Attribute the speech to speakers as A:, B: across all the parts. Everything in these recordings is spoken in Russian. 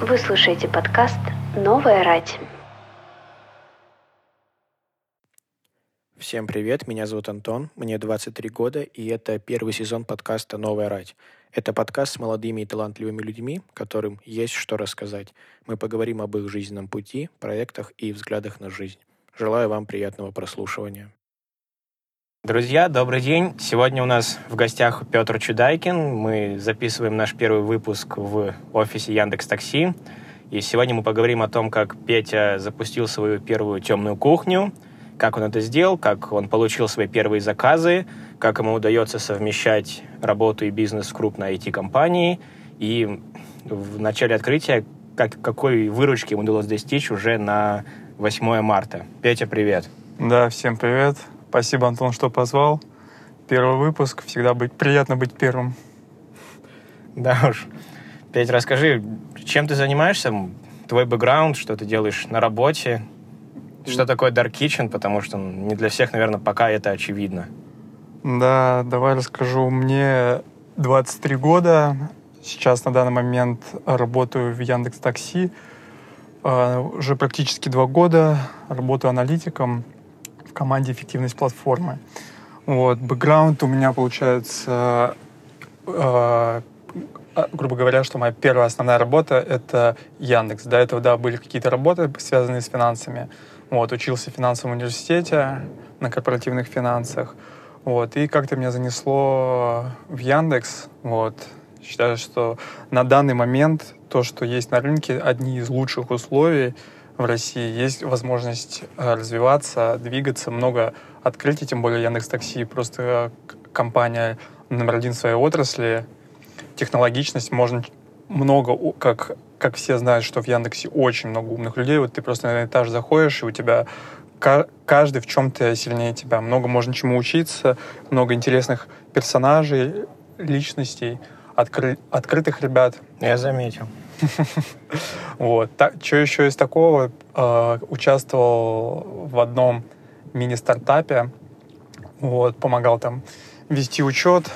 A: Вы слушаете подкаст «Новая рать».
B: Всем привет, меня зовут Антон, мне 23 года, и это первый сезон подкаста «Новая рать». Это подкаст с молодыми и талантливыми людьми, которым есть что рассказать. Мы поговорим об их жизненном пути, проектах и взглядах на жизнь. Желаю вам приятного прослушивания. Друзья, добрый день. Сегодня у нас в гостях Петр Чудайкин. Мы записываем наш первый выпуск в офисе Яндекс Такси. И сегодня мы поговорим о том, как Петя запустил свою первую темную кухню, как он это сделал, как он получил свои первые заказы, как ему удается совмещать работу и бизнес в крупной IT-компании. И в начале открытия, как, какой выручки ему удалось достичь уже на 8 марта. Петя, привет.
C: Да, всем привет. Спасибо, Антон, что позвал. Первый выпуск. Всегда быть, приятно быть первым.
B: Да уж. Петь, расскажи, чем ты занимаешься? Твой бэкграунд, что ты делаешь на работе? Что такое Dark Kitchen? Потому что не для всех, наверное, пока это очевидно.
C: Да, давай расскажу. Мне 23 года. Сейчас на данный момент работаю в Яндекс Такси. А, уже практически два года работаю аналитиком в команде «Эффективность платформы». Вот, бэкграунд у меня получается, э, грубо говоря, что моя первая основная работа — это Яндекс. До этого, да, были какие-то работы, связанные с финансами. Вот, учился в финансовом университете на корпоративных финансах. Вот, и как-то меня занесло в Яндекс. Вот, считаю, что на данный момент то, что есть на рынке, одни из лучших условий — в России. Есть возможность э, развиваться, двигаться, много открытий, тем более Яндекс Такси просто э, компания номер один в своей отрасли. Технологичность можно много, как, как все знают, что в Яндексе очень много умных людей. Вот ты просто на этаж заходишь, и у тебя каждый в чем-то сильнее тебя. Много можно чему учиться, много интересных персонажей, личностей, откры, открытых ребят.
B: Я заметил.
C: Вот. Что еще из такого? Э, участвовал в одном мини-стартапе. Вот, помогал там вести учет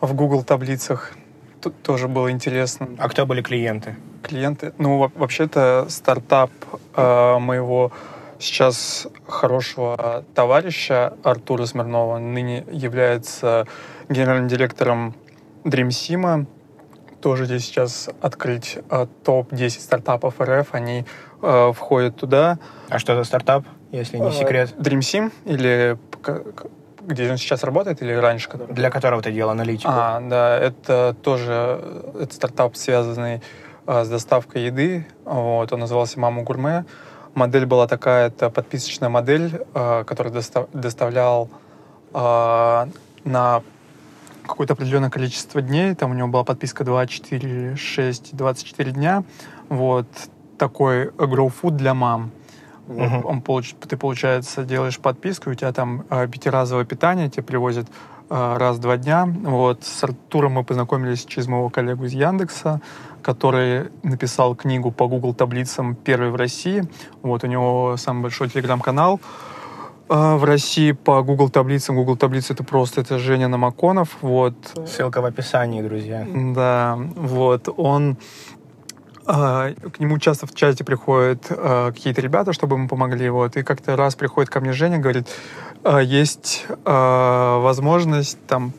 C: в Google таблицах. Тут тоже было интересно.
B: А кто были клиенты?
C: Клиенты? Ну, вообще-то стартап э, моего сейчас хорошего товарища Артура Смирнова ныне является генеральным директором DreamSim тоже здесь сейчас открыть э, топ-10 стартапов РФ, они э, входят туда.
B: А что за стартап, если не э, секрет?
C: DreamSim или где он сейчас работает или раньше?
B: Который... Для которого ты делал аналитику?
C: А, да, это тоже это стартап, связанный э, с доставкой еды. Вот, он назывался «Мама гурме». Модель была такая, это подписочная модель, э, которая достав, доставлял э, на какое-то определенное количество дней, там у него была подписка 2, 4, 6, 24 дня, вот, такой grow food для мам. Uh-huh. Он, получ, ты, получается, делаешь подписку, у тебя там э, пятиразовое питание, тебе привозят э, раз в два дня. Вот, с Артуром мы познакомились через моего коллегу из Яндекса, который написал книгу по Google таблицам первый в России. Вот, у него самый большой телеграм-канал. А, в России по Google таблицам. Google таблицы это просто это Женя Намаконов. Вот.
B: Ссылка в описании, друзья.
C: Да, вот. Он а, к нему часто в чате приходят э, какие-то ребята, чтобы ему помогли. Вот. И как-то раз приходит ко мне Женя, говорит, э, есть э, возможность там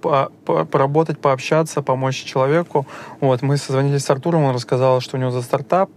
C: по, поработать, пообщаться, помочь человеку. Вот. Мы созвонились с Артуром, он рассказал, что у него за стартап,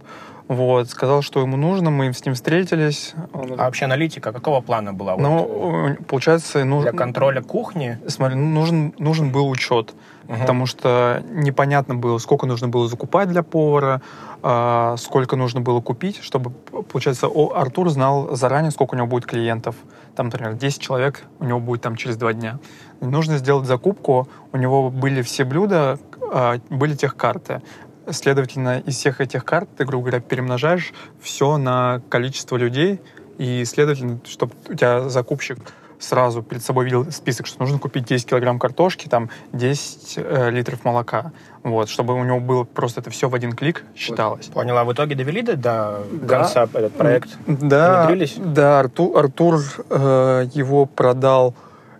C: вот, сказал, что ему нужно, мы с ним встретились.
B: А вообще аналитика какого плана была?
C: Ну, вот, получается, нужно...
B: Для контроля кухни?
C: Смотри, нужен, нужен был учет, угу. потому что непонятно было, сколько нужно было закупать для повара, э, сколько нужно было купить, чтобы, получается, о, Артур знал заранее, сколько у него будет клиентов. Там, например, 10 человек у него будет там через два дня. Нужно сделать закупку, у него были все блюда, э, были техкарты. Следовательно, из всех этих карт ты, грубо говоря, перемножаешь все на количество людей, и, следовательно, чтобы у тебя закупщик сразу перед собой видел список, что нужно купить 10 килограмм картошки, там 10 э, литров молока, вот, чтобы у него было просто это все в один клик считалось.
B: Поняла. В итоге довели до, до да. конца этот проект?
C: Да, да Артур, Артур э, его продал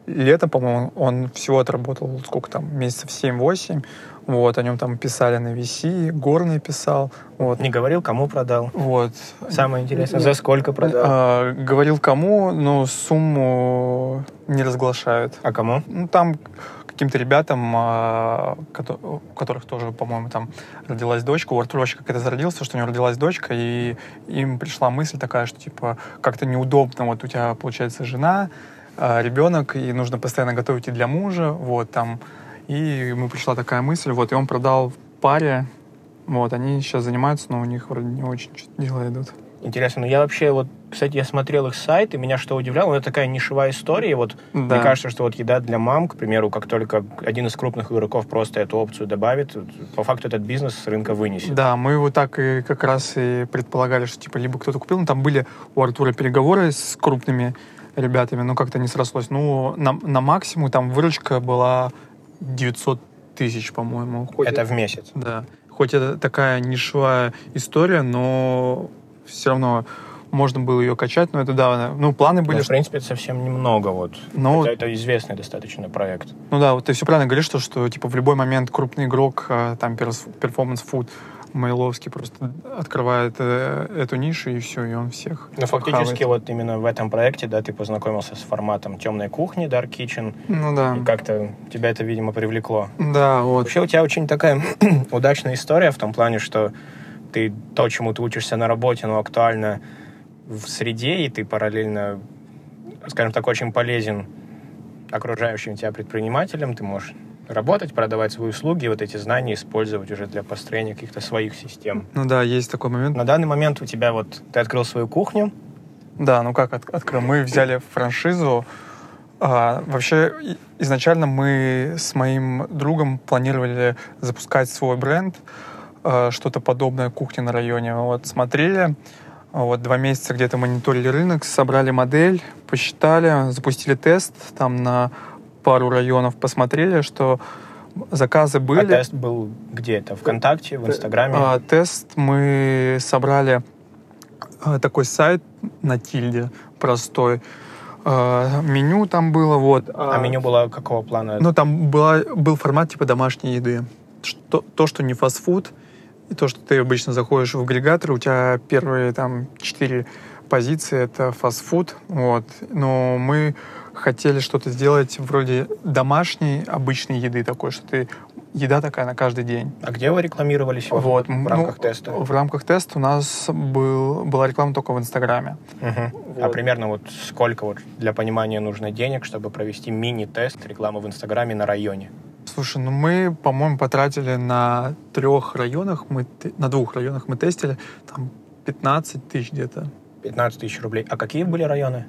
C: летом, по-моему, он всего отработал сколько там, месяцев 7-8, Вот, о нем там писали на VC, Горный писал. Вот.
B: Не говорил, кому продал?
C: Вот.
B: Самое интересное, за сколько продал?
C: А, говорил кому, но сумму не разглашают.
B: А кому?
C: Ну, там каким-то ребятам, а, у которых тоже, по-моему, там родилась дочка, у Артура вообще как это зародился, что у него родилась дочка, и им пришла мысль такая, что, типа, как-то неудобно, вот у тебя, получается, жена, а, ребенок, и нужно постоянно готовить и для мужа, вот, там, и ему пришла такая мысль, вот, и он продал паре, вот, они сейчас занимаются, но у них вроде не очень дела идут.
B: Интересно, ну я вообще вот, кстати, я смотрел их сайт, и меня что удивляло, это такая нишевая история, вот
C: Да.
B: мне кажется, что вот еда для мам, к примеру, как только один из крупных игроков просто эту опцию добавит, по факту этот бизнес с рынка вынесет.
C: Да, мы вот так и как раз и предполагали, что типа либо кто-то купил, ну там были у Артура переговоры с крупными ребятами, но как-то не срослось. Ну, на, на максимум там выручка была 900 тысяч, по-моему. Хоть
B: Это в месяц.
C: Да. Хоть это такая нишевая история, но все равно можно было ее качать, но это да, ну планы были,
B: Ну, в принципе, это совсем немного, вот.
C: Ну,
B: Хотя это известный достаточно проект.
C: Ну да, вот ты все правильно говоришь, что, что типа в любой момент крупный игрок, э, там перформанс фуд, Мейловский просто открывает э, эту нишу и все, и он всех.
B: Ну, фактически,
C: хавает.
B: вот именно в этом проекте, да, ты познакомился с форматом темной кухни, Dark Kitchen,
C: Ну да.
B: и как-то тебя это, видимо, привлекло.
C: Да, вот.
B: Вообще у тебя очень такая удачная история в том плане, что ты то, чему ты учишься на работе, но актуально в среде, и ты параллельно, скажем так, очень полезен окружающим тебя предпринимателям. Ты можешь работать, продавать свои услуги, и вот эти знания использовать уже для построения каких-то своих систем.
C: Ну да, есть такой момент.
B: На данный момент у тебя вот, ты открыл свою кухню,
C: Да, ну как от- открыл? Мы взяли франшизу. А, вообще, изначально мы с моим другом планировали запускать свой бренд, а, что-то подобное кухне на районе. Вот смотрели, вот два месяца где-то мониторили рынок, собрали модель, посчитали, запустили тест там на пару районов, посмотрели, что заказы были.
B: а тест был где то ВКонтакте, в Инстаграме?
C: А, тест мы собрали а, такой сайт на тильде простой. А, меню там было, вот.
B: А меню было какого плана?
C: Ну, там была, был формат типа домашней еды. Что, то, что не фастфуд, и то, что ты обычно заходишь в агрегатор, у тебя первые там четыре позиции — это фастфуд. Вот. Но мы хотели что-то сделать вроде домашней обычной еды такой, что ты еда такая на каждый день.
B: А где вы рекламировались
C: Вот,
B: в
C: ну,
B: рамках теста?
C: В рамках теста у нас был, была реклама только в Инстаграме.
B: А
C: Вот.
B: примерно вот сколько вот для понимания нужно денег, чтобы провести мини-тест рекламы в Инстаграме на районе?
C: Слушай, ну мы, по-моему, потратили на трех районах, мы, на двух районах мы тестили, там 15 тысяч где-то.
B: 15 тысяч рублей. А какие были районы?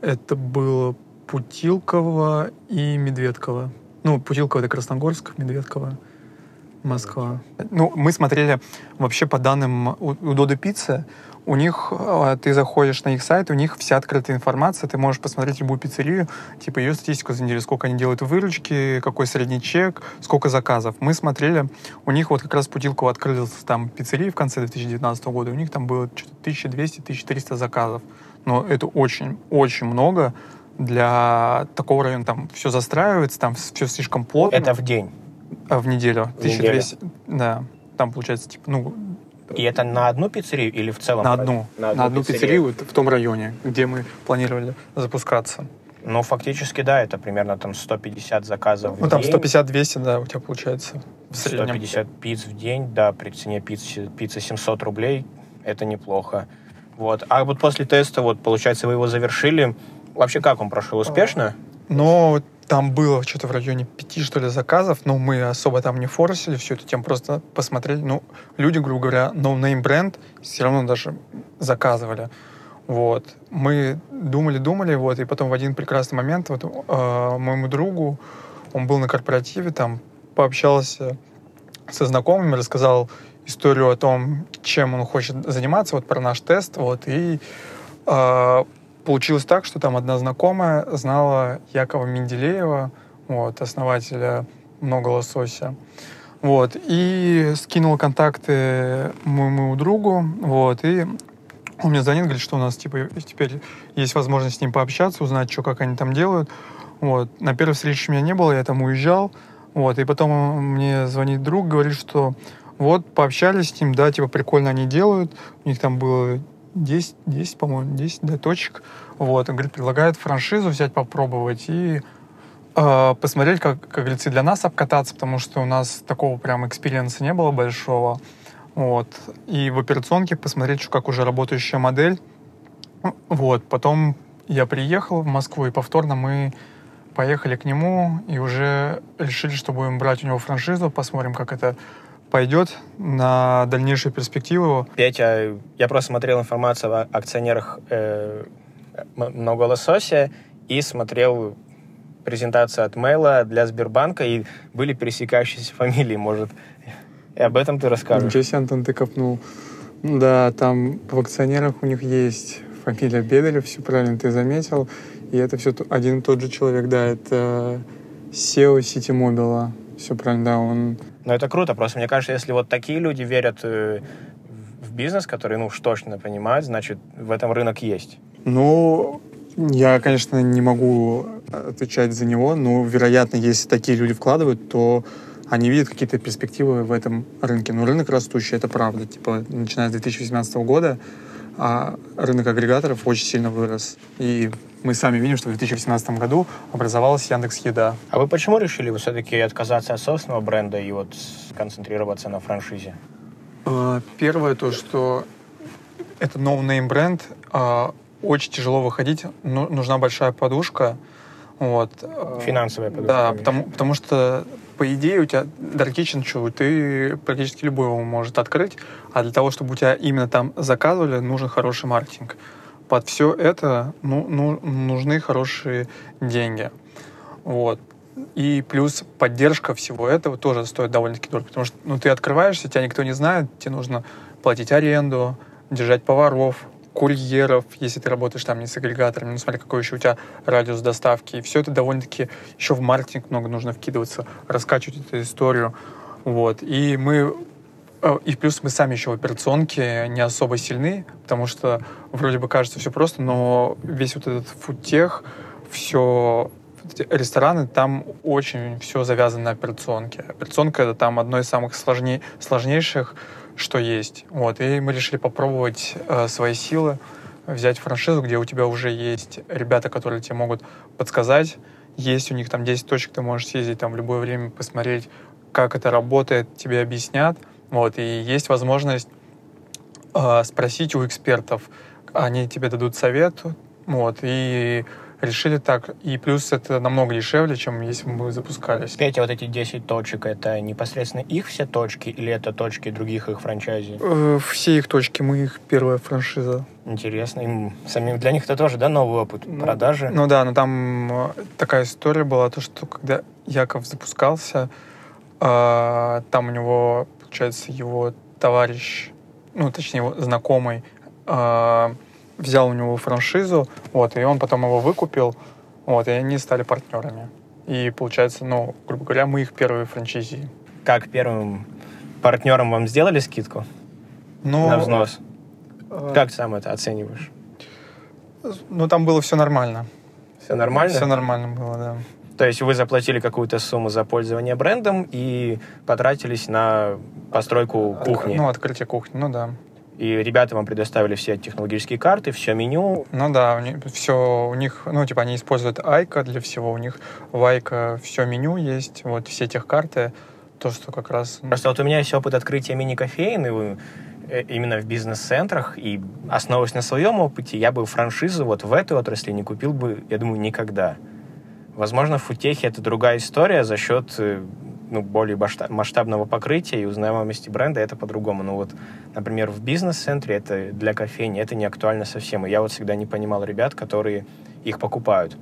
C: Это было Путилково и Медведково. Ну, Путилково — это Красногорск, Медведково — Москва. Ну, мы смотрели вообще по данным у, у Додо Пиццы, у них, э, ты заходишь на их сайт, у них вся открытая информация, ты можешь посмотреть любую пиццерию, типа ее статистику за неделю, сколько они делают выручки, какой средний чек, сколько заказов. Мы смотрели, у них вот как раз Путилково открылась там пиццерии в конце 2019 года, у них там было что-то 1200-1300 заказов. Но это очень-очень много для такого района. Там все застраивается, там все слишком плотно.
B: Это в день.
C: А, в неделю.
B: В неделю.
C: 1200. Да. Там получается, типа, ну,
B: И это на одну пиццерию или в целом?
C: на
B: брать?
C: одну. На одну, пиццерию вот в том районе, где мы планировали запускаться.
B: Ну, фактически, да, это примерно там 150 заказов в
C: Ну, там
B: день.
C: 150-200, да, у тебя получается в среднем.
B: 150 пиц в день, да, при цене пиццы, пиццы 700 рублей, это неплохо. Вот. А вот после теста, вот, получается, вы его завершили. Вообще, как он прошел? Успешно?
C: Но там было что-то в районе пяти, что ли, заказов, но мы особо там не форсили всю эту тему, просто посмотрели. Ну, люди, грубо говоря, no-name бренд все равно даже заказывали. Вот. Мы думали-думали, вот, и потом в один прекрасный момент вот, э, моему другу, он был на корпоративе, там пообщался со знакомыми, рассказал историю о том, чем он хочет заниматься, вот про наш тест, вот, и э, получилось так, что там одна знакомая знала Якова Менделеева, вот, основателя «Много лосося». Вот, и скинул контакты моему другу, вот, и он мне звонит, говорит, что у нас, типа, теперь есть возможность с ним пообщаться, узнать, что, как они там делают. Вот. На первой встрече меня не было, я там уезжал, Вот, и потом мне звонит друг, говорит, что вот, пообщались с ним, да, типа, прикольно они делают. У них там было 10, 10 по-моему, 10 да, точек. Вот, он говорит, предлагает франшизу взять, попробовать и э, посмотреть, как, как говорится, для нас обкататься, потому что у нас такого прям experience а не было большого. Вот. И в операционке посмотреть, как уже работающая модель. Вот. Потом я приехал в Москву, и повторно мы поехали к нему и уже решили, что будем брать у него франшизу, посмотрим, как это пойдет на дальнейшую перспективу.
B: Петя, я просто смотрел информацию о акционерах э, много лосося и смотрел презентацию от Мейла для Сбербанка, и были пересекающиеся фамилии, может. И об этом ты расскажешь.
C: Ничего себе, Антон, ты копнул. Да, там в акционерах у них есть фамилия Бедарев, все правильно ты заметил. И это все один и тот же человек, да, это SEO Сити Мобила. Все правильно, да, он...
B: Но это круто, просто мне кажется, если вот такие люди верят э, в бизнес, который, ну, уж точно понимают, значит, в этом рынок есть.
C: Ну, я, конечно, не могу отвечать за него, но, вероятно, если такие люди вкладывают, то они видят какие-то перспективы в этом рынке. Но рынок растущий, это правда. Типа, начиная с 2018 года а рынок агрегаторов очень сильно вырос. И мы сами видим, что в 2018 году образовалась Яндекс Еда.
B: А вы почему решили все-таки отказаться от собственного бренда и вот сконцентрироваться на франшизе?
C: А, первое то, что это no-name бренд, а, очень тяжело выходить, ну, нужна большая подушка. Вот.
B: Финансовая подушка.
C: Да, потому, потому что по идее, у тебя Dark Kitchen, ты практически любой его может открыть, а для того, чтобы у тебя именно там заказывали, нужен хороший маркетинг. Под все это ну, ну, нужны хорошие деньги. Вот. И плюс поддержка всего этого тоже стоит довольно-таки дорого, потому что ну, ты открываешься, тебя никто не знает, тебе нужно платить аренду, держать поваров, курьеров, если ты работаешь там не с агрегаторами, ну смотри, какой еще у тебя радиус доставки. И все это довольно-таки еще в маркетинг много нужно вкидываться, раскачивать эту историю. Вот. И мы э, и плюс мы сами еще в операционке не особо сильны, потому что вроде бы кажется все просто, но весь вот этот фудтех, все рестораны, там очень все завязано на операционке. Операционка — это там одно из самых сложней, сложнейших что есть. Вот. И мы решили попробовать э, свои силы, взять франшизу, где у тебя уже есть ребята, которые тебе могут подсказать. Есть у них там 10 точек, ты можешь съездить там в любое время, посмотреть, как это работает, тебе объяснят. Вот. И есть возможность э, спросить у экспертов, они тебе дадут совет, вот, и решили так. И плюс это намного дешевле, чем если бы мы запускались.
B: Петя, вот эти 10 точек, это непосредственно их все точки или это точки других их франчайзи?
C: Э, все их точки, мы их первая франшиза.
B: Интересно. Им самим для них это тоже, да, новый опыт ну, продажи?
C: Ну да, но там э, такая история была, то, что когда Яков запускался, э, там у него, получается, его товарищ, ну, точнее, его знакомый, э, взял у него франшизу, вот, и он потом его выкупил, вот, и они стали партнерами. И получается, ну, грубо говоря, мы их первые франчайзи.
B: Как первым партнером вам сделали скидку? Ну, на взнос? Э, как сам это оцениваешь?
C: Ну, там было все нормально.
B: Все нормально?
C: Все нормально было, да.
B: То есть вы заплатили какую-то сумму за пользование брендом и потратились на постройку кухни?
C: Ну, открытие кухни, ну да.
B: И ребята вам предоставили все технологические карты, все меню.
C: Ну да, у них, все у них, ну типа они используют Айка для всего, у них в Айка все меню есть, вот все тех карты, то, что как раз...
B: Ну. Просто вот у меня есть опыт открытия мини-кофеин, э, именно в бизнес-центрах, и основываясь на своем опыте, я бы франшизу вот в этой отрасли не купил бы, я думаю, никогда. Возможно, в футехе это другая история за счет э, ну, более масштабного покрытия и узнаваемости бренда это по-другому. Ну вот, например, в бизнес-центре это для кофейни это не актуально совсем. И я вот всегда не понимал ребят, которые их покупают.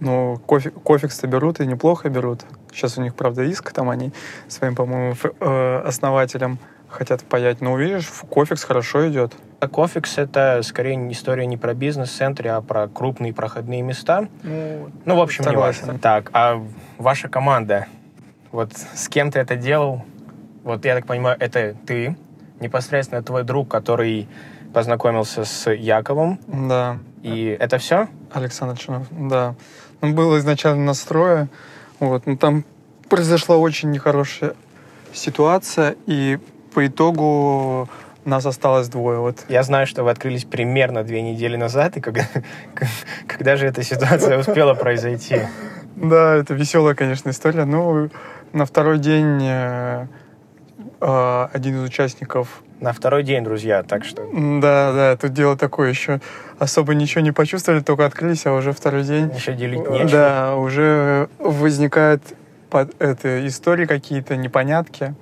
C: Ну, кофе, кофекс-то берут и неплохо берут. Сейчас у них, правда, иск, там они своим, по-моему, э, основателям хотят паять. Но увидишь, кофекс хорошо идет.
B: А кофекс — это скорее история не про бизнес-центры, а про крупные проходные места. Ну, ну в общем, согласен. не важно. Так, а ваша команда, вот с кем ты это делал? Вот я так понимаю, это ты, непосредственно твой друг, который познакомился с Яковом.
C: Да.
B: И это все?
C: Александр Чинов, да. Он был изначально настроя, вот, но там произошла очень нехорошая ситуация, и по итогу нас осталось двое. Вот.
B: Я знаю, что вы открылись примерно две недели назад, и когда, когда же эта ситуация успела произойти?
C: Да, это веселая, конечно, история. Ну, на второй день э, э, один из участников...
B: На второй день, друзья, так что...
C: Да, да, тут дело такое еще. Особо ничего не почувствовали, только открылись, а уже второй день...
B: Еще делить нечего.
C: Да, уже возникают под это, истории какие-то, непонятки.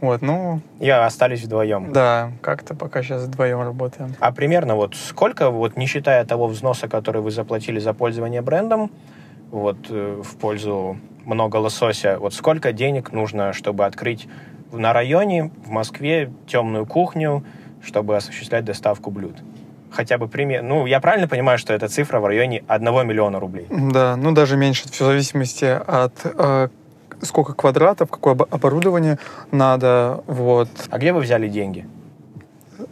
C: Вот, ну...
B: И остались вдвоем.
C: Да, как-то пока сейчас вдвоем работаем.
B: А примерно вот сколько, вот не считая того взноса, который вы заплатили за пользование брендом, вот э, в пользу много лосося, вот сколько денег нужно, чтобы открыть на районе, в Москве, темную кухню, чтобы осуществлять доставку блюд? Хотя бы пример. Ну, я правильно понимаю, что эта цифра в районе 1 миллиона рублей?
C: Да, ну даже меньше, в зависимости от э, сколько квадратов, какое оборудование надо, вот.
B: А где вы взяли деньги?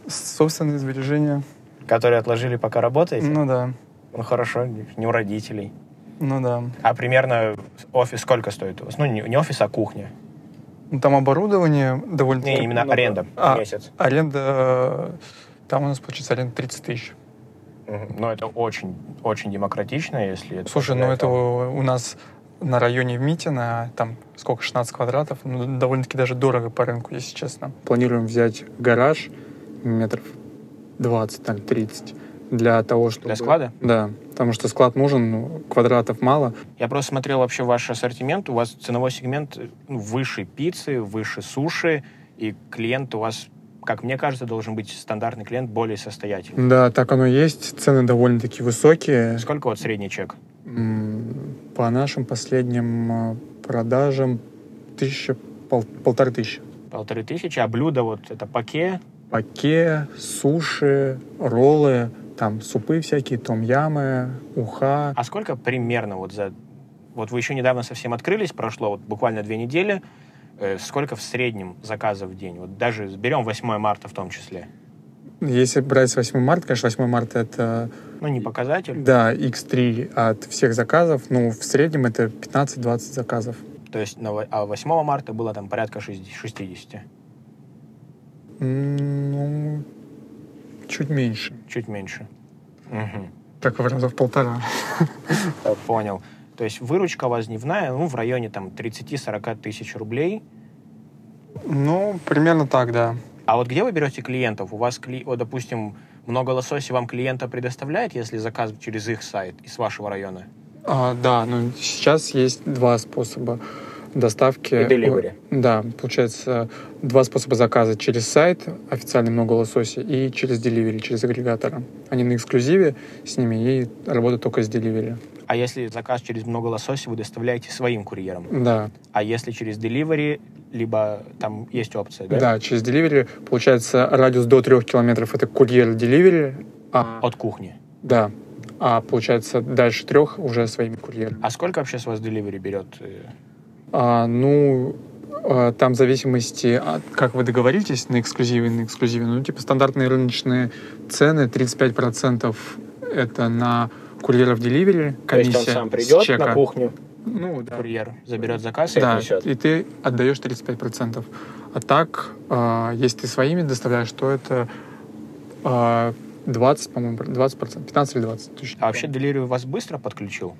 C: Собственные сбережения.
B: Которые отложили, пока работаете?
C: Ну да.
B: Ну хорошо, не у родителей.
C: Ну да.
B: А примерно офис сколько стоит у вас? Ну, не, офис, а кухня.
C: Ну, там оборудование довольно...
B: Не, именно много. аренда
C: а,
B: месяц.
C: Аренда... Там у нас получится аренда 30 тысяч.
B: Ну, это очень, очень демократично, если...
C: Слушай, ну это у нас на районе Митина, там сколько, 16 квадратов, ну, довольно-таки даже дорого по рынку, если честно. Планируем взять гараж метров 20, там, 30 для того, чтобы...
B: Для склада?
C: Да, потому что склад нужен, ну, квадратов мало.
B: Я просто смотрел вообще ваш ассортимент, у вас ценовой сегмент ну, выше пиццы, выше суши, и клиент у вас как мне кажется, должен быть стандартный клиент более состоятельный.
C: Да, так оно есть. Цены довольно-таки высокие.
B: Сколько вот средний чек?
C: По нашим последним а, продажам тысяча, пол, полторы тысячи.
B: Полторы тысячи, а блюда вот это паке?
C: Паке, суши, роллы, там супы всякие, том-ямы, уха.
B: А сколько примерно вот за... Вот вы еще недавно совсем открылись, прошло вот буквально две недели. Э, сколько в среднем заказов в день? Вот даже берем 8 марта в том числе.
C: Если брать с 8 марта, конечно, 8 марта это...
B: Ну, не показатель.
C: Да, x3 от всех заказов. Ну, в среднем это 15-20 заказов.
B: То есть, на, а 8 марта было там порядка 60?
C: Ну, чуть меньше.
B: Чуть меньше. Угу.
C: Так в раза в полтора.
B: Понял. То есть выручка у вас дневная, ну, в районе там 30-40 тысяч рублей.
C: Ну, примерно так, да.
B: А вот где вы берете клиентов? У вас, кли... вот, допустим, много лосося вам клиента предоставляет, если заказ через их сайт из вашего района?
C: А, да, ну сейчас есть два способа доставки. И
B: delivery.
C: Да, получается два способа заказа. Через сайт, официальный много лосося, и через delivery, через агрегатора. Они на эксклюзиве с ними и работают только с delivery.
B: А если заказ через много лосося, вы доставляете своим курьером?
C: Да.
B: А если через delivery, либо там есть опция, да?
C: Да, через delivery, получается, радиус до трех километров это курьер delivery.
B: А... От кухни?
C: Да. А получается, дальше трех уже своими курьерами.
B: А сколько вообще с вас delivery берет?
C: А, ну, а, там в зависимости от, как вы договоритесь на эксклюзиве, на эксклюзиве, ну, типа стандартные рыночные цены 35% это на курьеров деливери, комиссия То есть
B: он сам придет
C: чека.
B: на кухню,
C: ну, да.
B: курьер заберет заказ и
C: да,
B: отнесет.
C: и ты отдаешь 35%. А так, э, если ты своими доставляешь, то это э, 20, по-моему, 20%, 15 или 20.
B: Точно. А вообще Delivery вас быстро подключил?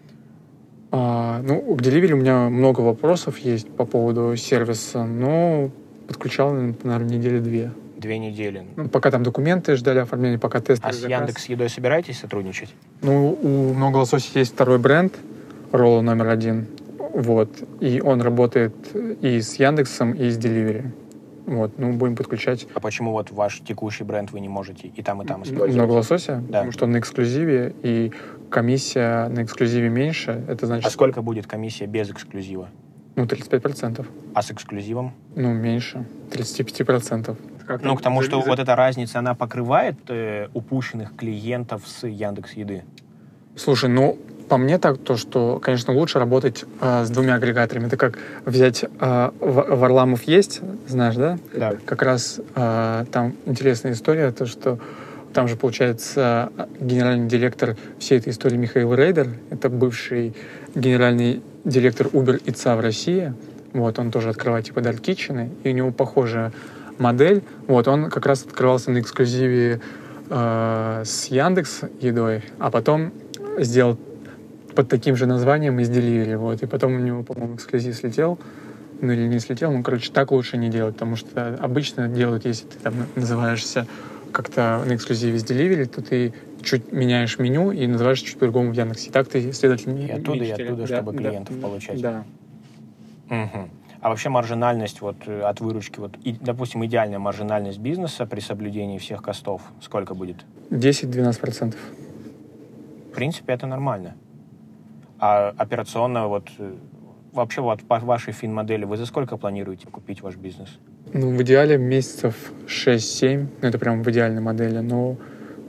C: А, ну, к Delivery у меня много вопросов есть по поводу сервиса, но подключал, наверное, недели две.
B: Две недели.
C: Ну, пока там документы ждали оформления, пока тесты.
B: А с Яндекс Едой собираетесь сотрудничать?
C: Ну, у Много Лосося есть второй бренд, Ролла номер один. Вот. И он работает и с Яндексом, и с Delivery. Вот, ну, будем подключать.
B: А почему вот ваш текущий бренд вы не можете и там, и там использовать?
C: Много лосося?
B: Да.
C: Потому что он на эксклюзиве, и комиссия на эксклюзиве меньше. Это значит...
B: А сколько будет комиссия без эксклюзива?
C: Ну, 35%.
B: А с эксклюзивом?
C: Ну, меньше. 35%.
B: Как ну, к тому, что вот эта разница, она покрывает э, упущенных клиентов с Яндекс Еды?
C: Слушай, ну, по мне так, то, что, конечно, лучше работать э, с двумя агрегаторами. Это как взять э, Варламов есть, знаешь, да?
B: Да.
C: Как раз э, там интересная история, то, что там же, получается, генеральный директор всей этой истории Михаил Рейдер, это бывший генеральный директор Uber и ЦА в России. вот, он тоже открывает типа Dark Kitchen, и у него похожая модель, вот, он как раз открывался на эксклюзиве э, с Яндекс едой, а потом сделал под таким же названием из Delivery, вот, и потом у него, по-моему, эксклюзив слетел, ну или не слетел, ну, короче, так лучше не делать, потому что обычно делают, если ты там называешься как-то на эксклюзиве с Delivery, то ты чуть меняешь меню и называешь чуть по-другому в Яндексе. И так ты, следовательно,
B: И оттуда, и оттуда,
C: да,
B: чтобы
C: да,
B: клиентов
C: да,
B: получать.
C: Да.
B: Мгм. А вообще маржинальность вот э, от выручки, вот, и, допустим, идеальная маржинальность бизнеса при соблюдении всех костов, сколько будет?
C: 10-12%.
B: В принципе, это нормально. А операционно вот э, вообще вот по вашей фин-модели вы за сколько планируете купить ваш бизнес?
C: Ну, в идеале месяцев 6-7, ну, это прям в идеальной модели, но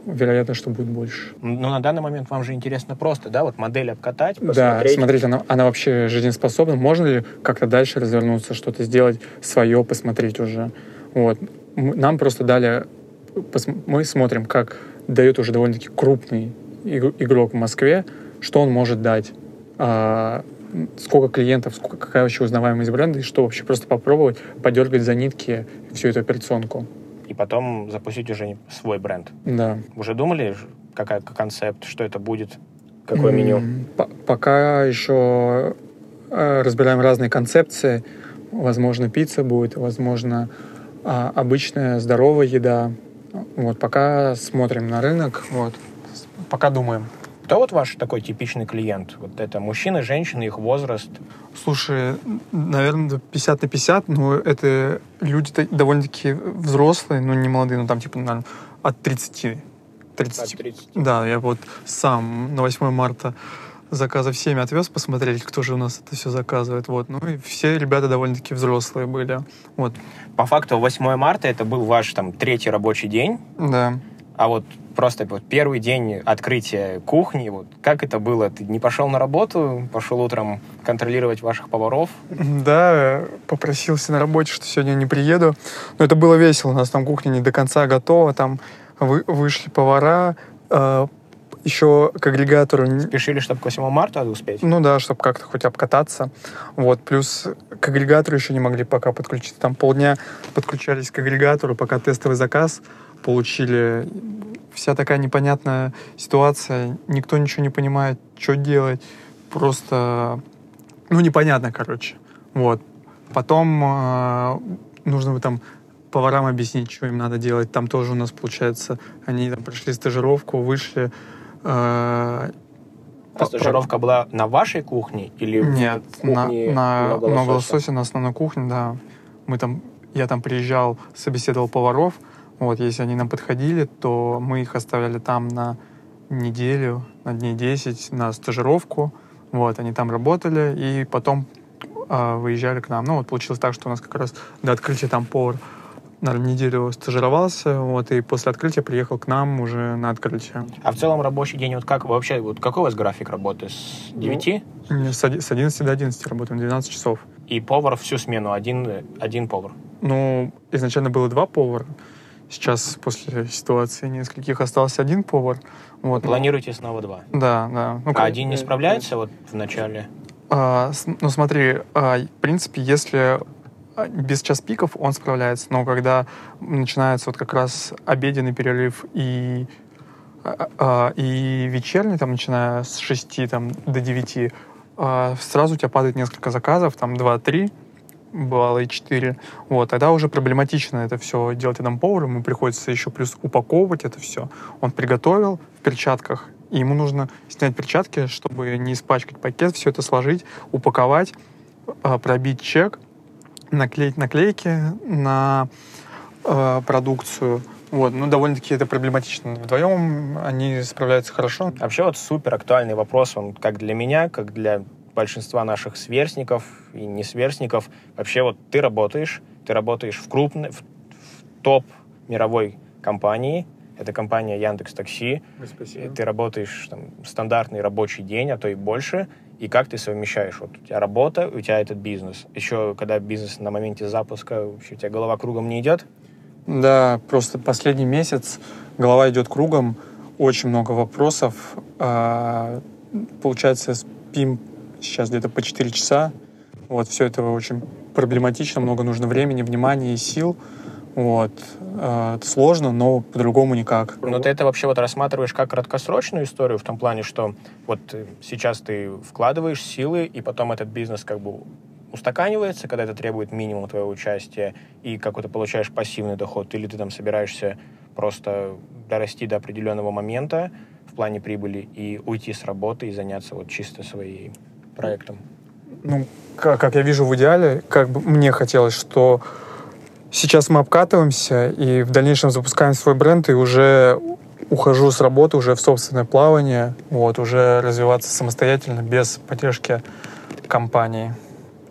C: вероятно, что будет больше.
B: Ну, на данный момент вам же интересно просто, да, вот модель обкатать,
C: Да,
B: посмотреть.
C: смотреть, она, она вообще жизнеспособна. Можно ли как-то дальше развернуться, что-то сделать свое, посмотреть уже? Вот. Нам просто дали... Мы смотрим, как дает уже довольно-таки крупный иг- игрок в Москве, что он может дать. А, сколько клиентов, сколько, какая вообще узнаваемость бренда, и что вообще просто попробовать подергать за нитки всю эту операционку.
B: И потом запустить уже свой бренд.
C: Да.
B: Уже думали, какая концепт, что это будет, какое меню?
C: М, по- Пока еще э, разбираем разные концепции. Возможно, пицца будет, возможно, а, обычная здоровая еда. Вот, пока смотрим на рынок, вот, пока думаем.
B: Кто вот ваш такой типичный клиент? Вот это мужчины, женщины, их возраст.
C: Слушай, наверное, 50 на 50, но это люди та- довольно-таки взрослые, но не молодые, ну там типа, наверное, от 30. 30.
B: 30.
C: Да, я вот сам на 8 марта заказов 7 отвез посмотреть, кто же у нас это все заказывает. Вот. Ну и все ребята довольно-таки взрослые были. Вот.
B: По факту 8 марта это был ваш там третий рабочий день,
C: Да.
B: А вот просто вот первый день открытия кухни, вот как это было? Ты не пошел на работу, пошел утром контролировать ваших поваров?
C: Да, попросился на работе, что сегодня не приеду. Но это было весело. У нас там кухня не до конца готова. Там вы- вышли повара, э, еще к агрегатору
B: Спешили, чтобы к 8 марта успеть?
C: Ну да, чтобы как-то хоть обкататься. Вот, плюс к агрегатору еще не могли пока подключиться. Там полдня подключались к агрегатору, пока тестовый заказ получили. Вся такая непонятная ситуация. Никто ничего не понимает, что делать. Просто, ну, непонятно, короче. Вот. Потом э, нужно там поварам объяснить, что им надо делать. Там тоже у нас, получается, они там прошли стажировку, вышли, э,
B: А стажировка была на вашей кухне или
C: нет, на,
B: кухне
C: на
B: лосося?
C: Новолососе, на основной кухне, да. Мы там, я там приезжал, собеседовал поваров. Вот, если они нам подходили, то мы их оставляли там на неделю, на дней 10, на стажировку. Вот, они там работали, и потом а, выезжали к нам. Ну, вот получилось так, что у нас как раз до открытия там повар наверное, неделю стажировался, вот, и после открытия приехал к нам уже на открытие.
B: А в целом рабочий день, вот как вообще, вот какой у вас график работы? С 9?
C: Не, С оди- с 11 до 11 работаем, 12 часов.
B: И повар всю смену, один, один повар.
C: Ну, изначально было два повара. Сейчас, после ситуации нескольких, остался один повар. Вот.
B: Планируете снова два?
C: Да, да. Ну,
B: а
C: как-
B: один не справляется вот в начале?
C: А, ну, смотри, а, в принципе, если а, без час пиков он справляется, но когда начинается вот как раз обеденный перерыв и, а, а, и вечерний, там, начиная с 6 там, до 9, а, сразу у тебя падает несколько заказов, там 2-3, бывало и 4. Вот, тогда уже проблематично это все делать одному повару, ему приходится еще плюс упаковывать это все. Он приготовил в перчатках, и ему нужно снять перчатки, чтобы не испачкать пакет, все это сложить, упаковать, а, пробить чек, наклеить наклейки на э, продукцию. Вот, ну, довольно-таки это проблематично. Вдвоем они справляются хорошо.
B: Вообще вот супер актуальный вопрос, он как для меня, как для большинства наших сверстников и не сверстников. Вообще вот ты работаешь, ты работаешь в крупной, в, в топ мировой компании, это компания Яндекс Такси, И ты работаешь там, стандартный рабочий день, а то и больше, и как ты совмещаешь? Вот у тебя работа, у тебя этот бизнес. Еще когда бизнес на моменте запуска, вообще у тебя голова кругом не идет?
C: Да, просто последний месяц голова идет кругом, очень много вопросов. А, Получается, спим сейчас где-то по 4 часа. Вот, все это очень проблематично, много нужно времени, внимания и сил. Вот. Э, это сложно, но по-другому никак.
B: Но ты это вообще вот рассматриваешь как краткосрочную историю в том плане, что вот сейчас ты вкладываешь силы, и потом этот бизнес как бы устаканивается, когда это требует минимум твоего участия, и какой-то получаешь пассивный доход, или ты там собираешься просто дорасти до определенного момента в плане прибыли и уйти с работы и заняться вот чисто своим проектом?
C: Ну, как, как я вижу в идеале, как бы мне хотелось, что сейчас мы обкатываемся и в дальнейшем запускаем свой бренд и уже ухожу с работы уже в собственное плавание, вот, уже развиваться самостоятельно без поддержки компании.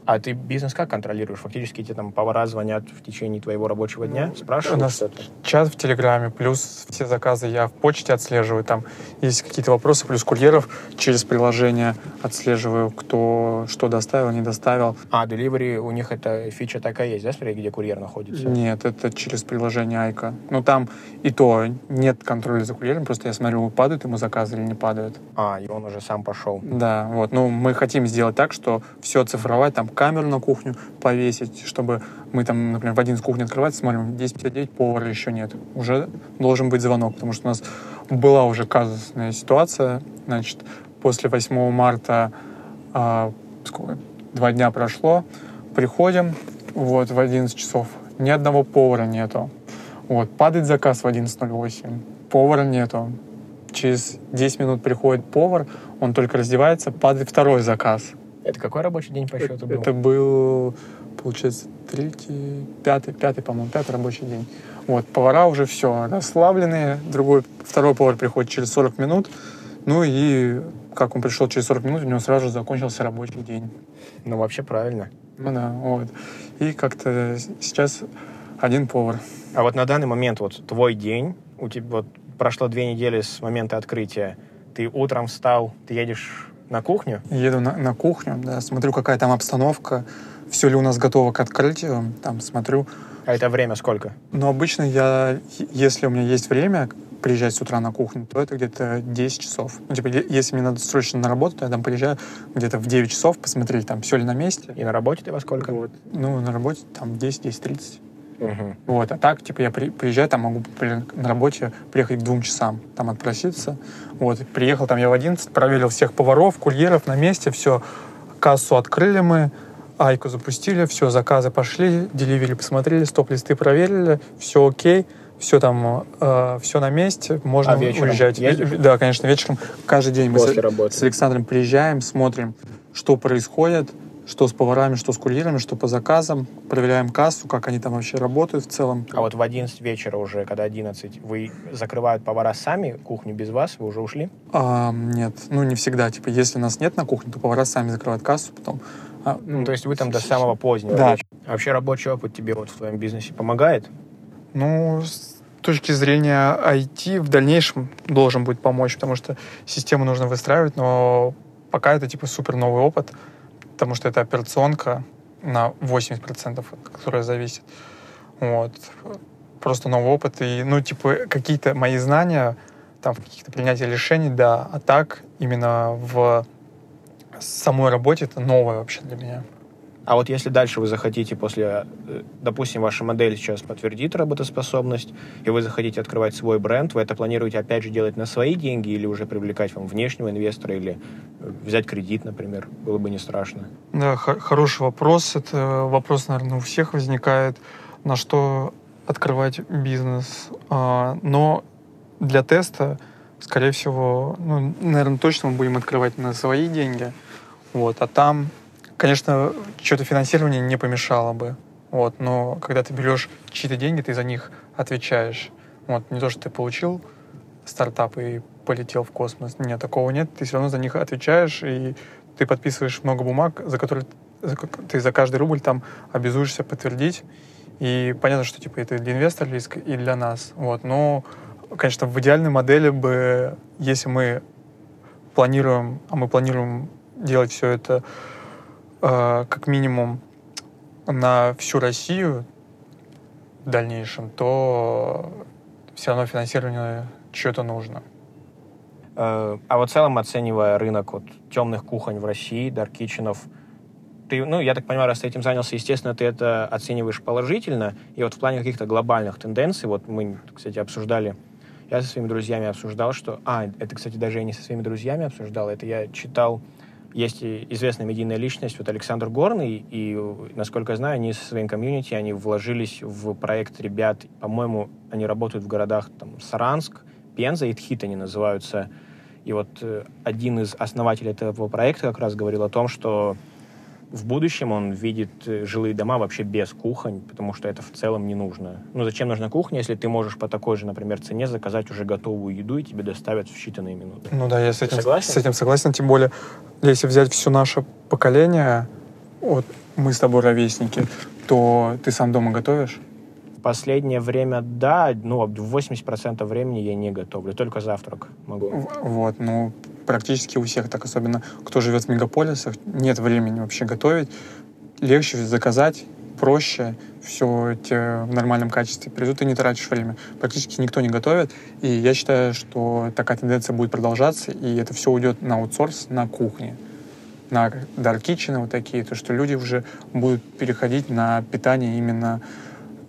B: А ты бизнес как контролируешь? Фактически тебе там повара звонят в течение твоего рабочего дня, спрашивают
C: У нас
B: что-то?
C: чат в Телеграме, плюс все заказы я в почте отслеживаю. Там есть какие-то вопросы, плюс курьеров через приложение отслеживаю, кто что доставил, не доставил.
B: А, Delivery, у них эта фича такая есть, да, смотри, где курьер находится?
C: Нет, это через приложение Айка. Ну, там и то нет контроля за курьером, просто я смотрю, падают ему заказы или не падают.
B: А, и он уже сам пошел.
C: Да, вот. Ну, мы хотим сделать так, что все цифровать, там камеру на кухню повесить, чтобы мы там, например, в один с кухни открывать, смотрим, 10.59, повара еще нет. Уже должен быть звонок, потому что у нас была уже казусная ситуация. Значит, после 8 марта а, сколько, два дня прошло, приходим, вот, в 11 часов, ни одного повара нету. Вот, падает заказ в 11.08, повара нету. Через 10 минут приходит повар, он только раздевается, падает второй заказ.
B: Это какой рабочий день по счету был?
C: Это был, получается, третий, пятый, пятый, по-моему, пятый рабочий день. Вот, повара уже все, расслабленные. Другой, второй повар приходит через 40 минут. Ну и как он пришел через 40 минут, у него сразу же закончился рабочий день.
B: Ну, вообще правильно.
C: Ну да, вот. И как-то сейчас один повар.
B: А вот на данный момент вот твой день, у тебя вот прошло две недели с момента открытия, ты утром встал, ты едешь на кухню?
C: Еду на, на кухню, да, смотрю, какая там обстановка, все ли у нас готово к открытию, там смотрю.
B: А это время сколько?
C: Но обычно я, если у меня есть время приезжать с утра на кухню, то это где-то 10 часов. Ну, типа, если мне надо срочно на работу, то я там приезжаю где-то в 9 часов посмотреть, там, все ли на месте.
B: И на работе ты во сколько?
C: Вот. Ну, на работе там 10-10.30.
B: Угу.
C: Вот, а так, типа, я при, приезжаю, там могу при, на работе приехать к двум часам, там отпроситься. Вот, приехал там я в 11, проверил всех поваров, курьеров на месте, все, кассу открыли мы, Айку запустили, все, заказы пошли, деливери посмотрели, стоп-листы проверили, все окей, все там, э, все на месте, можно
B: А вечером
C: уезжать.
B: едешь?
C: Да, конечно, вечером каждый день мы
B: После
C: с,
B: работы.
C: с Александром приезжаем, смотрим, что происходит, что с поварами, что с курьерами, что по заказам, проверяем кассу, как они там вообще работают в целом.
B: А вот в 11 вечера уже, когда 11, вы закрывают повара сами кухню без вас, вы уже ушли?
C: А, нет, ну не всегда. Типа, если нас нет на кухне, то повара сами закрывают кассу, потом. а,
B: Ну, то есть вы там до самого позднего
C: Да.
B: вечера. А вообще рабочий опыт тебе вот в твоем бизнесе помогает?
C: Ну, с точки зрения IT в дальнейшем должен будет помочь, потому что систему нужно выстраивать, но пока это типа супер новый опыт, потому что это операционка на 80%, от которой зависит. Вот. Просто новый опыт. И, ну, типа, какие-то мои знания там в каких-то принятии решений, да, а так именно в самой работе это новое вообще для меня.
B: А вот если дальше вы захотите после, э, допустим, ваша модель сейчас подтвердит работоспособность, и вы захотите открывать свой бренд, вы это планируете опять же делать на свои деньги или уже привлекать вам внешнего инвестора или э, взять кредит, например, было бы не страшно?
C: Да, хо- хороший вопрос. Это вопрос, наверное, у всех возникает, на что открывать бизнес. А, Но для теста, скорее всего, ну, наверное, точно мы будем открывать на свои деньги. Вот, а там, конечно, что-то финансирование не помешало бы. Вот, но когда ты берешь чьи-то деньги, ты за них отвечаешь. Вот, не то, что ты получил стартап и полетел в космос. Нет, такого нет. Ты все равно за них отвечаешь, и ты подписываешь много бумаг, за которые ты за каждый рубль там обязуешься подтвердить. И понятно, что типа это для инвестора риск и для нас. Вот. Но, конечно, в идеальной модели бы, если мы планируем, а мы планируем делать все это э, как минимум на всю Россию в дальнейшем, то все равно финансирование что-то нужно.
B: Э, А вот в целом, оценивая рынок вот темных кухонь в России, даркиченов, ты, ну, я так понимаю, раз ты этим занялся, естественно, ты это оцениваешь положительно. И вот в плане каких-то глобальных тенденций, вот мы, кстати, обсуждали, я со своими друзьями обсуждал, что... А, это, кстати, даже я не со своими друзьями обсуждал, это я читал есть известная медийная личность, вот Александр Горный, и, насколько я знаю, они со своим комьюнити, они вложились в проект ребят, по-моему, они работают в городах там Саранск, Пенза и Тхит они называются. И вот э, один из основателей этого проекта как раз говорил о том, что в будущем он видит э, жилые дома вообще без кухонь, потому что это в целом не нужно. Ну, зачем нужна кухня, если ты можешь по такой же, например, цене заказать уже готовую еду, и тебе доставят в считанные минуты?
C: Ну да, я с этим, согласен? с этим согласен. Тем более, если взять все наше поколение, вот мы с тобой ровесники, то ты сам дома готовишь?
B: Последнее время, да, ну, 80% времени я не готовлю, только завтрак могу.
C: Вот, ну, практически у всех так, особенно кто живет в мегаполисах, нет времени вообще готовить. Легче заказать, проще, все в нормальном качестве придут, и не тратишь время. Практически никто не готовит, и я считаю, что такая тенденция будет продолжаться, и это все уйдет на аутсорс, на кухне, на dark kitchen вот такие, то, что люди уже будут переходить на питание именно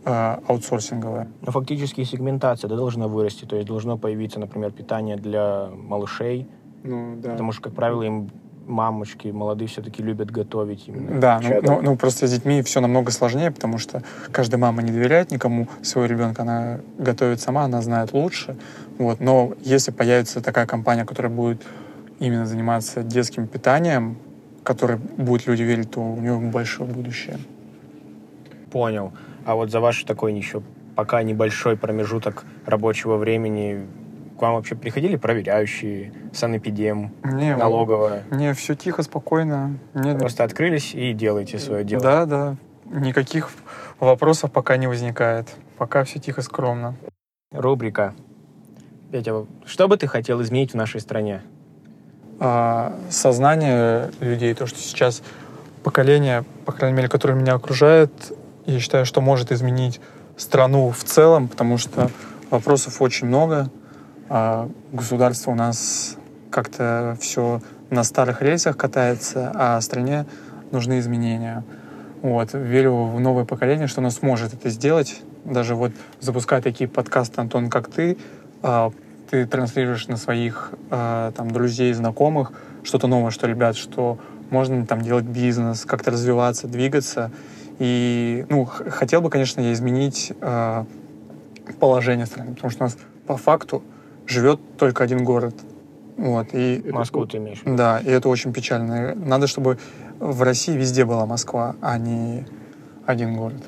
C: э, аутсорсинговое.
B: Но фактически сегментация да, должна вырасти, то есть должно появиться, например, питание для малышей,
C: ну, да.
B: Потому что, как правило, им мамочки молодые все-таки любят готовить именно.
C: Да, ну, ну, ну просто с детьми все намного сложнее, потому что каждая мама не доверяет никому своего ребенка, она готовит сама, она знает лучше. Вот. Но если появится такая компания, которая будет именно заниматься детским питанием, которой будут люди верить, то у нее большое будущее.
B: Понял. А вот за ваш такой еще пока небольшой промежуток рабочего времени к вам вообще приходили проверяющие, санэпидем, не, налоговая?
C: Не, все тихо, спокойно.
B: Не... Просто открылись и делаете свое дело.
C: Да, да. Никаких вопросов пока не возникает. Пока все тихо, скромно.
B: Рубрика. Петя, что бы ты хотел изменить в нашей стране?
C: А, сознание людей, то, что сейчас поколение, по крайней мере, которое меня окружает, я считаю, что может изменить страну в целом, потому что вопросов очень много а государство у нас как-то все на старых рельсах катается, а стране нужны изменения. Вот. Верю в новое поколение, что оно сможет это сделать. Даже вот запуская такие подкасты, Антон, как ты, а, ты транслируешь на своих а, там, друзей, знакомых что-то новое, что, ребят, что можно там делать бизнес, как-то развиваться, двигаться. И, ну, хотел бы, конечно, я изменить а, положение страны, потому что у нас по факту живет только один город. Вот, и,
B: Москву ты имеешь?
C: Да, и это очень печально. Надо, чтобы в России везде была Москва, а не один город.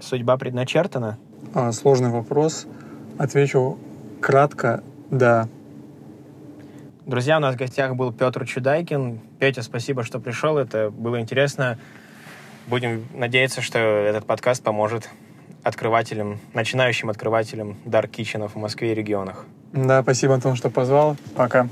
B: Судьба предначертана?
C: А, сложный вопрос. Отвечу кратко, да.
B: Друзья, у нас в гостях был Петр Чудайкин. Петя, спасибо, что пришел. Это было интересно. Будем надеяться, что этот подкаст поможет открывателем, начинающим открывателем Dark Kitchen в Москве и регионах.
C: Да, спасибо, Антон, что позвал. Пока.